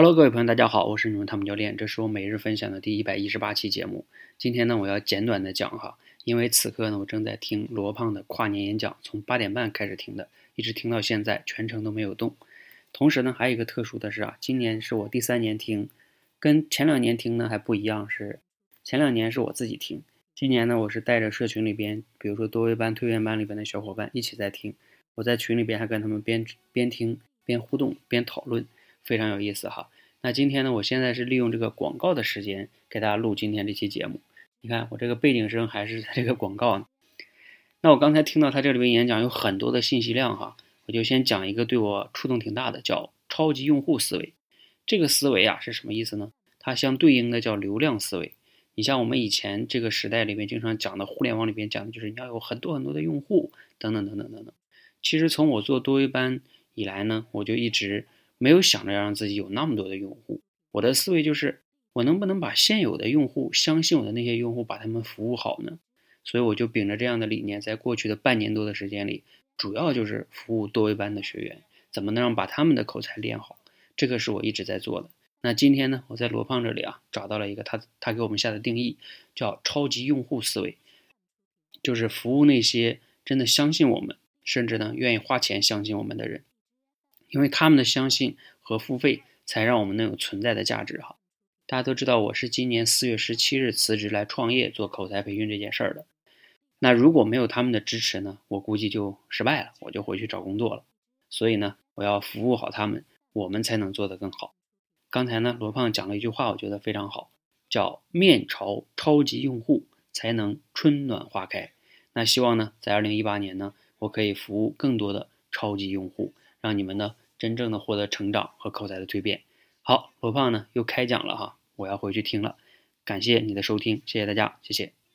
Hello，各位朋友，大家好，我是你们汤姆教练，这是我每日分享的第一百一十八期节目。今天呢，我要简短的讲哈，因为此刻呢，我正在听罗胖的跨年演讲，从八点半开始听的，一直听到现在，全程都没有动。同时呢，还有一个特殊的是啊，今年是我第三年听，跟前两年听呢还不一样，是前两年是我自己听，今年呢，我是带着社群里边，比如说多维班、蜕变班里边的小伙伴一起在听，我在群里边还跟他们边边听边互动边讨论。非常有意思哈，那今天呢，我现在是利用这个广告的时间给大家录今天这期节目。你看我这个背景声还是这个广告呢。那我刚才听到他这里边演讲有很多的信息量哈，我就先讲一个对我触动挺大的，叫超级用户思维。这个思维啊是什么意思呢？它相对应的叫流量思维。你像我们以前这个时代里面经常讲的互联网里边讲的就是你要有很多很多的用户等等等等等等。其实从我做多维班以来呢，我就一直。没有想着要让自己有那么多的用户，我的思维就是我能不能把现有的用户相信我的那些用户，把他们服务好呢？所以我就秉着这样的理念，在过去的半年多的时间里，主要就是服务多维班的学员，怎么能让把他们的口才练好？这个是我一直在做的。那今天呢，我在罗胖这里啊，找到了一个他他给我们下的定义，叫超级用户思维，就是服务那些真的相信我们，甚至呢愿意花钱相信我们的人。因为他们的相信和付费，才让我们能有存在的价值哈。大家都知道，我是今年四月十七日辞职来创业做口才培训这件事儿的。那如果没有他们的支持呢，我估计就失败了，我就回去找工作了。所以呢，我要服务好他们，我们才能做得更好。刚才呢，罗胖讲了一句话，我觉得非常好，叫“面朝超级用户，才能春暖花开”。那希望呢，在二零一八年呢，我可以服务更多的超级用户。让你们呢真正的获得成长和口才的蜕变。好，罗胖呢又开讲了哈，我要回去听了。感谢你的收听，谢谢大家，谢谢。